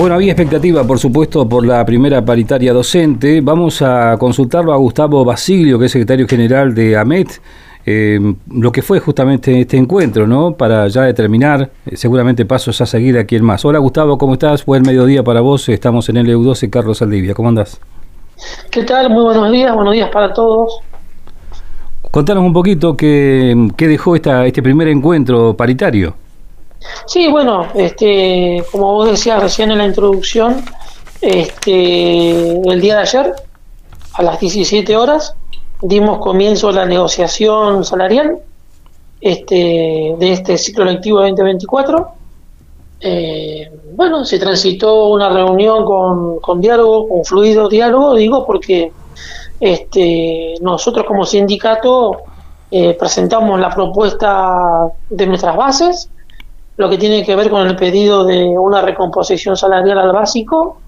Bueno, había expectativa, por supuesto, por la primera paritaria docente. Vamos a consultarlo a Gustavo Basilio, que es secretario general de AMET, eh, lo que fue justamente este encuentro, ¿no? Para ya determinar eh, seguramente pasos a seguir aquí en más. Hola Gustavo, ¿cómo estás? Buen mediodía para vos. Estamos en el EU12, Carlos Aldivia. ¿Cómo andás? ¿Qué tal? Muy buenos días, buenos días para todos. Contanos un poquito qué, qué dejó esta, este primer encuentro paritario. Sí, bueno, este, como vos decías recién en la introducción, este, el día de ayer, a las 17 horas, dimos comienzo a la negociación salarial este, de este ciclo lectivo 2024. Eh, bueno, se transitó una reunión con, con diálogo, con fluido diálogo, digo, porque este, nosotros como sindicato eh, presentamos la propuesta de nuestras bases, lo que tiene que ver con el pedido de una recomposición salarial al básico,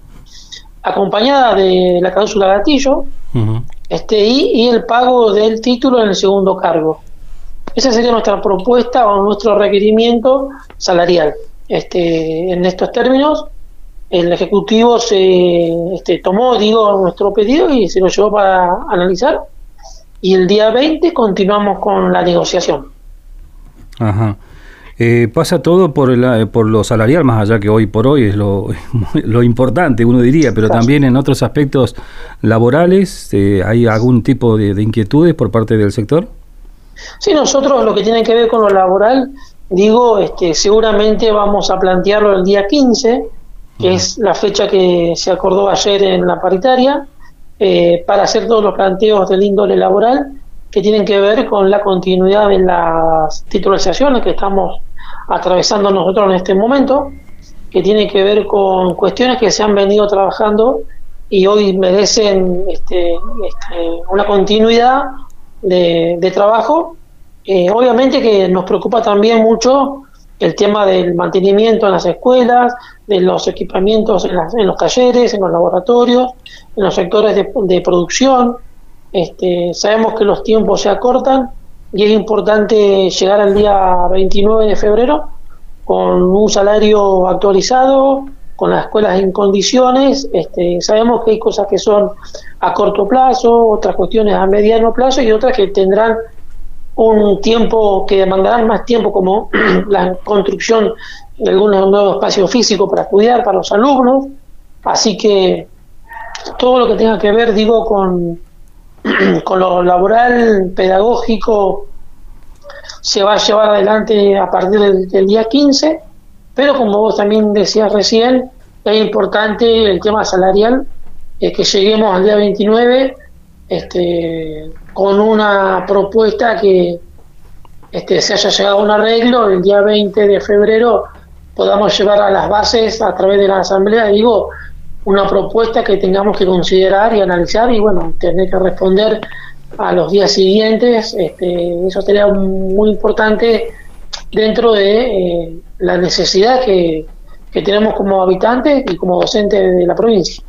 acompañada de la cláusula gatillo, este, y, el pago del título en el segundo cargo. Esa sería nuestra propuesta o nuestro requerimiento salarial. Este, en estos términos, el Ejecutivo se este, tomó, digo, nuestro pedido y se lo llevó para analizar. Y el día 20 continuamos con la negociación. Ajá. Eh, pasa todo por, el, por lo salarial, más allá que hoy por hoy es lo, lo importante, uno diría, pero también en otros aspectos laborales, eh, ¿hay algún tipo de, inquietudes por parte del sector? Sí, nosotros lo que tiene que ver con lo laboral, digo, este, seguramente vamos a plantearlo el día 15, que es la fecha que se acordó ayer en la paritaria, eh, para hacer todos los planteos del índole laboral que tienen que ver con la continuidad de las titularizaciones que estamos atravesando nosotros en este momento, que tiene que ver con cuestiones que se han venido trabajando y hoy merecen este, este, una continuidad de, trabajo. Eh, obviamente que nos preocupa también mucho el tema del mantenimiento en las escuelas, de los equipamientos en, en los talleres, en los laboratorios, en los sectores de producción, este, sabemos que los tiempos se acortan y es importante llegar al día 29 de febrero con un salario actualizado, con las escuelas en condiciones. Este, sabemos que hay cosas que son a corto plazo, otras cuestiones a mediano plazo y otras que tendrán un tiempo que demandarán más tiempo, como la construcción de algunos nuevos espacios físicos para estudiar para los alumnos. Así que todo lo que tenga que ver, digo, con con lo laboral, pedagógico, se va a llevar adelante a partir del, día 15, pero como vos también decías recién, es importante el tema salarial, es que lleguemos al día 29 este, con una propuesta que este, se haya llegado a un arreglo, el día 20 de febrero podamos llevar a las bases a través de la asamblea, digo, una propuesta que tengamos que considerar y analizar y bueno, tener que responder a los días siguientes, este, eso sería muy importante dentro de eh, la necesidad que, tenemos como habitantes y como docentes de la provincia.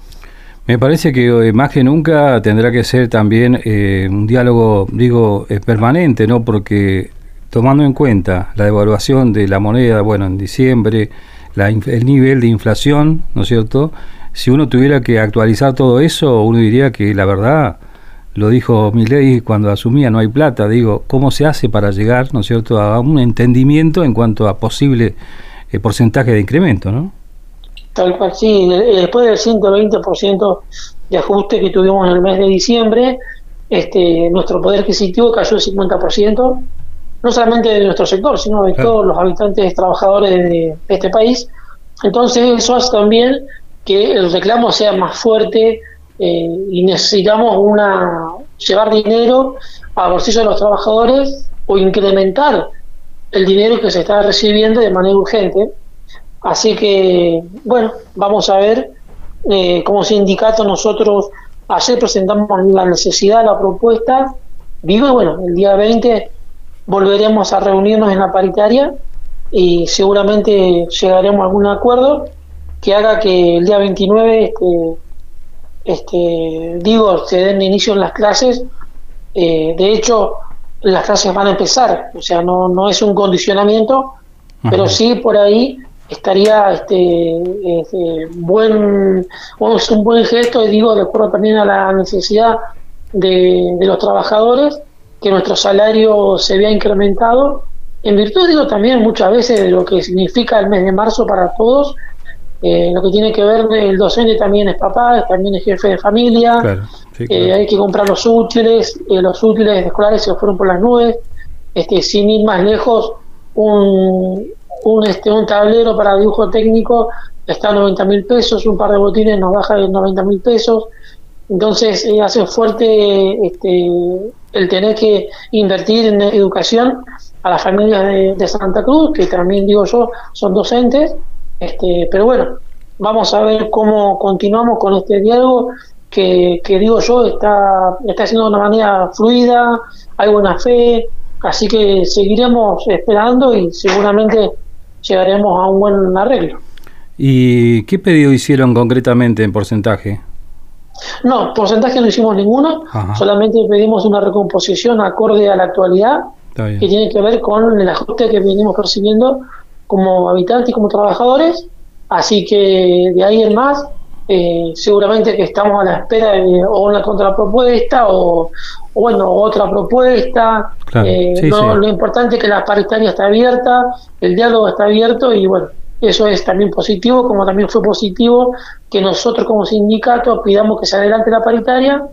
Me parece que eh, más que nunca tendrá que ser también eh, un diálogo, digo, permanente, ¿no? Porque tomando en cuenta la devaluación de la moneda, bueno, en diciembre, la, el nivel de inflación, ¿no es cierto? Si uno tuviera que actualizar todo eso, uno diría que la verdad, lo dijo Milei cuando asumía, no hay plata, digo, ¿cómo se hace para llegar, ¿no es cierto?, a un entendimiento en cuanto a posible eh, porcentaje de incremento, ¿no? Tal cual, sí, después del 120% de ajuste que tuvimos en el mes de diciembre, este, nuestro poder adquisitivo cayó el 50%, no solamente de nuestro sector, sino de todos los habitantes trabajadores de este país. Entonces eso hace también que el reclamo sea más fuerte eh, y necesitamos una llevar dinero a bolsillo de los trabajadores o incrementar el dinero que se está recibiendo de manera urgente. Así que, bueno, vamos a ver, eh, como sindicato nosotros Ayer presentamos la necesidad, la propuesta. Digo, bueno, el día 20 volveremos a reunirnos en la paritaria y seguramente llegaremos a algún acuerdo que haga que el día 29, este, este, digo, se den inicio en las clases. Eh, de hecho, las clases van a empezar, o sea, no, no es un condicionamiento, pero sí por ahí estaría este, este buen es un buen gesto y digo de acuerdo también a la necesidad de, los trabajadores que nuestro salario se vea incrementado en virtud digo también muchas veces de lo que significa el mes de marzo para todos eh, lo que tiene que ver el docente también es papá también es jefe de familia. Eh, hay que comprar los útiles eh, los útiles escolares se fueron por las nubes. Este sin ir más lejos un, un, este, un tablero para dibujo técnico está a 90 mil pesos, un par de botines nos baja de 90 mil pesos, entonces eh, hace fuerte este, el tener que invertir en educación a las familias de, Santa Cruz, que también digo yo, son docentes, este, pero bueno, vamos a ver cómo continuamos con este diálogo que, que digo yo está, está haciendo de una manera fluida, hay buena fe, así que seguiremos esperando y seguramente llegaremos a un buen arreglo. ¿Y qué pedido hicieron concretamente en porcentaje? No, porcentaje no hicimos ninguno, solamente pedimos una recomposición acorde a la actualidad que tiene que ver con el ajuste que venimos percibiendo como habitantes y como trabajadores, así que de ahí en más eh, seguramente que estamos a la espera de o una contrapropuesta o, bueno, otra propuesta. Eh, lo importante es que la paritaria está abierta, el diálogo está abierto y bueno, eso es también positivo, como también fue positivo que nosotros como sindicato pidamos que se adelante la paritaria,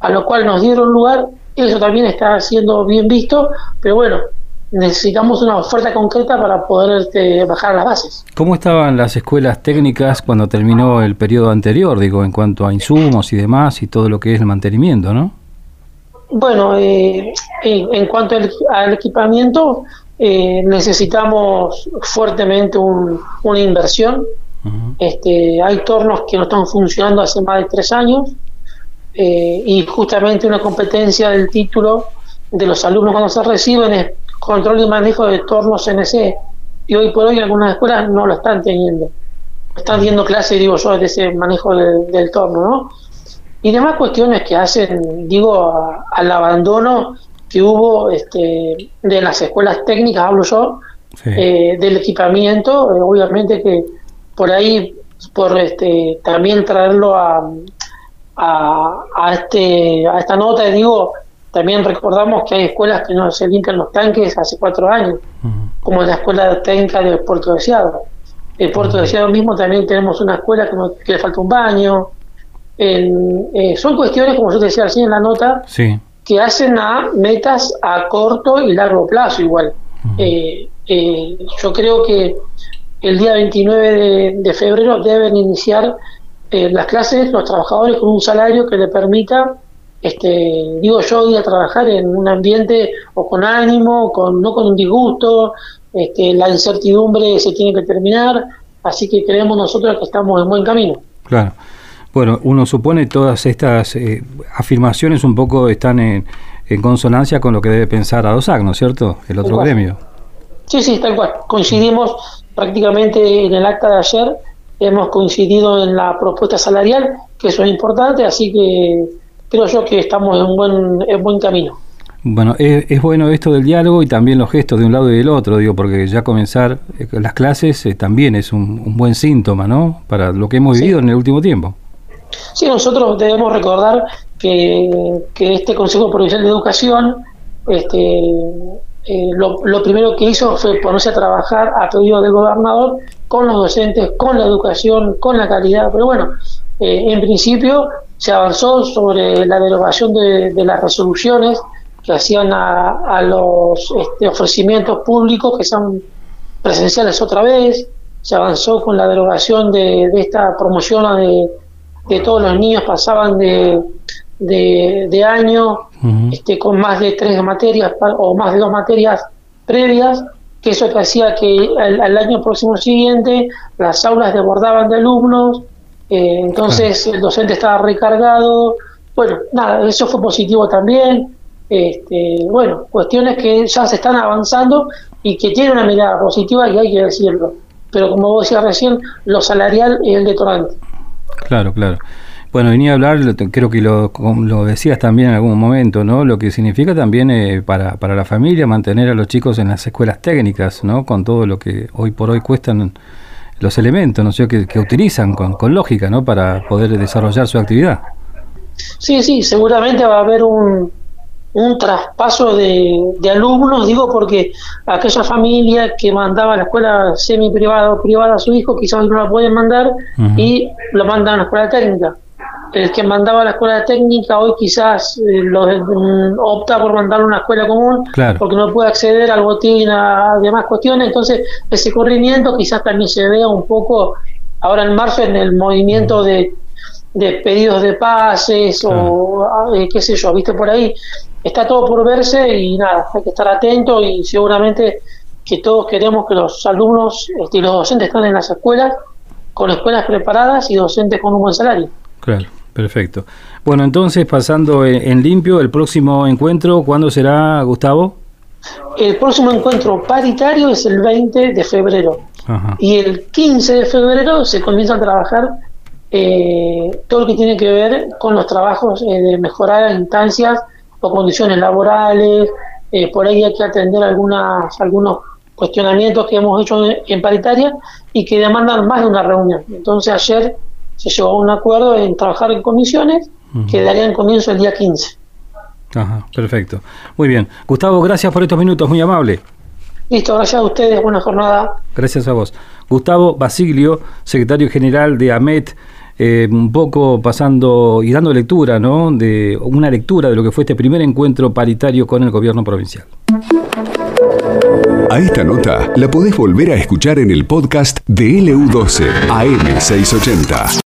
a lo cual nos dieron lugar, eso también está siendo bien visto, pero bueno, necesitamos una oferta concreta para poder este, bajar las bases. ¿Cómo estaban las escuelas técnicas cuando terminó el periodo anterior, digo, en cuanto a insumos y demás y todo lo que es el mantenimiento, no? Bueno, eh, en, cuanto al, equipamiento, eh, necesitamos fuertemente una inversión. este, hay tornos que no están funcionando hace más de tres años eh, y justamente una competencia del título de los alumnos cuando se reciben es control y manejo de tornos CNC. Y hoy por hoy algunas escuelas no lo están teniendo. Están viendo clases, digo yo, de ese manejo del torno, ¿no? Y demás cuestiones que hacen, digo, al abandono que hubo este, de las escuelas técnicas, hablo yo, eh, del equipamiento, eh, obviamente que por ahí, por este, también traerlo a, a, a, este, a esta nota, digo, también recordamos que hay escuelas que no se limpian los tanques hace cuatro años, como la escuela técnica de Puerto Deseado. En Puerto Deseado mismo también tenemos una escuela que, le falta un baño. Eh, son cuestiones, como yo te decía recién en la nota, que hacen a metas a corto y largo plazo igual. Eh, eh, yo creo que el día 29 de, de febrero deben iniciar las clases los trabajadores con un salario que le permita este, digo yo, ir a trabajar en un ambiente o con ánimo, con, no con un disgusto, este, la incertidumbre se tiene que terminar, así que creemos nosotros que estamos en buen camino. Claro. Bueno, uno supone todas estas eh, afirmaciones un poco están en, consonancia con lo que debe pensar ADOSAC, ¿no es cierto? El otro gremio. Sí, sí, tal cual. Coincidimos prácticamente en el acta de ayer, hemos coincidido en la propuesta salarial, que eso es importante, así que creo yo que estamos en buen, en buen camino. Bueno, es, bueno esto del diálogo y también los gestos de un lado y del otro, digo, porque ya comenzar eh, las clases eh, también es un, buen síntoma, ¿no? Para lo que hemos vivido en el último tiempo. Sí, nosotros debemos recordar que, que este Consejo Provincial de Educación, este, eh, lo, lo, primero que hizo fue ponerse a trabajar a pedido del gobernador con los docentes, con la educación, con la calidad, pero bueno, eh, en principio se avanzó sobre la derogación de, las resoluciones que hacían a, los este, ofrecimientos públicos que son presenciales otra vez, se avanzó con la derogación de, esta promoción de, de, todos los niños pasaban de, de, año este, con más de tres materias o más de dos materias previas, que eso que hacía que al año próximo siguiente las aulas desbordaban de alumnos, eh, entonces el docente estaba recargado, bueno, nada, eso fue positivo también. Este, bueno, cuestiones que ya se están avanzando y que tienen una mirada positiva y hay que decirlo. Pero como vos decías recién, lo salarial es el detonante. Claro, claro. Bueno, venía a hablar, creo que lo, lo decías también en algún momento, ¿no? Lo que significa también eh, para, para la familia mantener a los chicos en las escuelas técnicas, ¿no? Con todo lo que hoy por hoy cuestan los elementos, ¿no sé, que, que utilizan con, con lógica, ¿no? Para poder desarrollar su actividad. Sí, sí, seguramente va a haber un, un traspaso de, de, alumnos, digo porque aquella familia que mandaba a la escuela semi privada o privada a su hijo quizás no la pueden mandar uh -huh. y lo mandan a la escuela técnica. El que mandaba la escuela técnica hoy quizás eh, lo, mm, opta por mandarlo a una escuela común claro. porque no puede acceder al botín, a demás cuestiones, entonces ese corrimiento quizás también se vea un poco ahora en marzo en el movimiento de, de pedidos de pases claro. o eh, qué sé yo, viste por ahí, está todo por verse y nada, hay que estar atento y seguramente que todos queremos que los alumnos este, y los docentes estén en las escuelas con escuelas preparadas y docentes con un buen salario. Claro, perfecto. Bueno, entonces pasando en limpio, el próximo encuentro, ¿cuándo será, Gustavo? El próximo encuentro paritario es el 20 de febrero. Ajá. Y el 15 de febrero se comienza a trabajar eh, todo lo que tiene que ver con los trabajos eh, de mejorar instancias o condiciones laborales, eh, por ahí hay que atender algunas, algunos cuestionamientos que hemos hecho en, en, paritaria y que demandan más de una reunión. Entonces ayer se llegó a un acuerdo en trabajar en comisiones uh -huh. que darían comienzo el día 15. Ajá, perfecto. Muy bien. Gustavo, gracias por estos minutos, muy amable. Listo, gracias a ustedes, buena jornada. Gracias a vos. Gustavo Basiglio, secretario general de AMET, eh, un poco pasando y dando lectura, ¿no? De una lectura de lo que fue este primer encuentro paritario con el gobierno provincial. A esta nota la podés volver a escuchar en el podcast de LU12 AM680.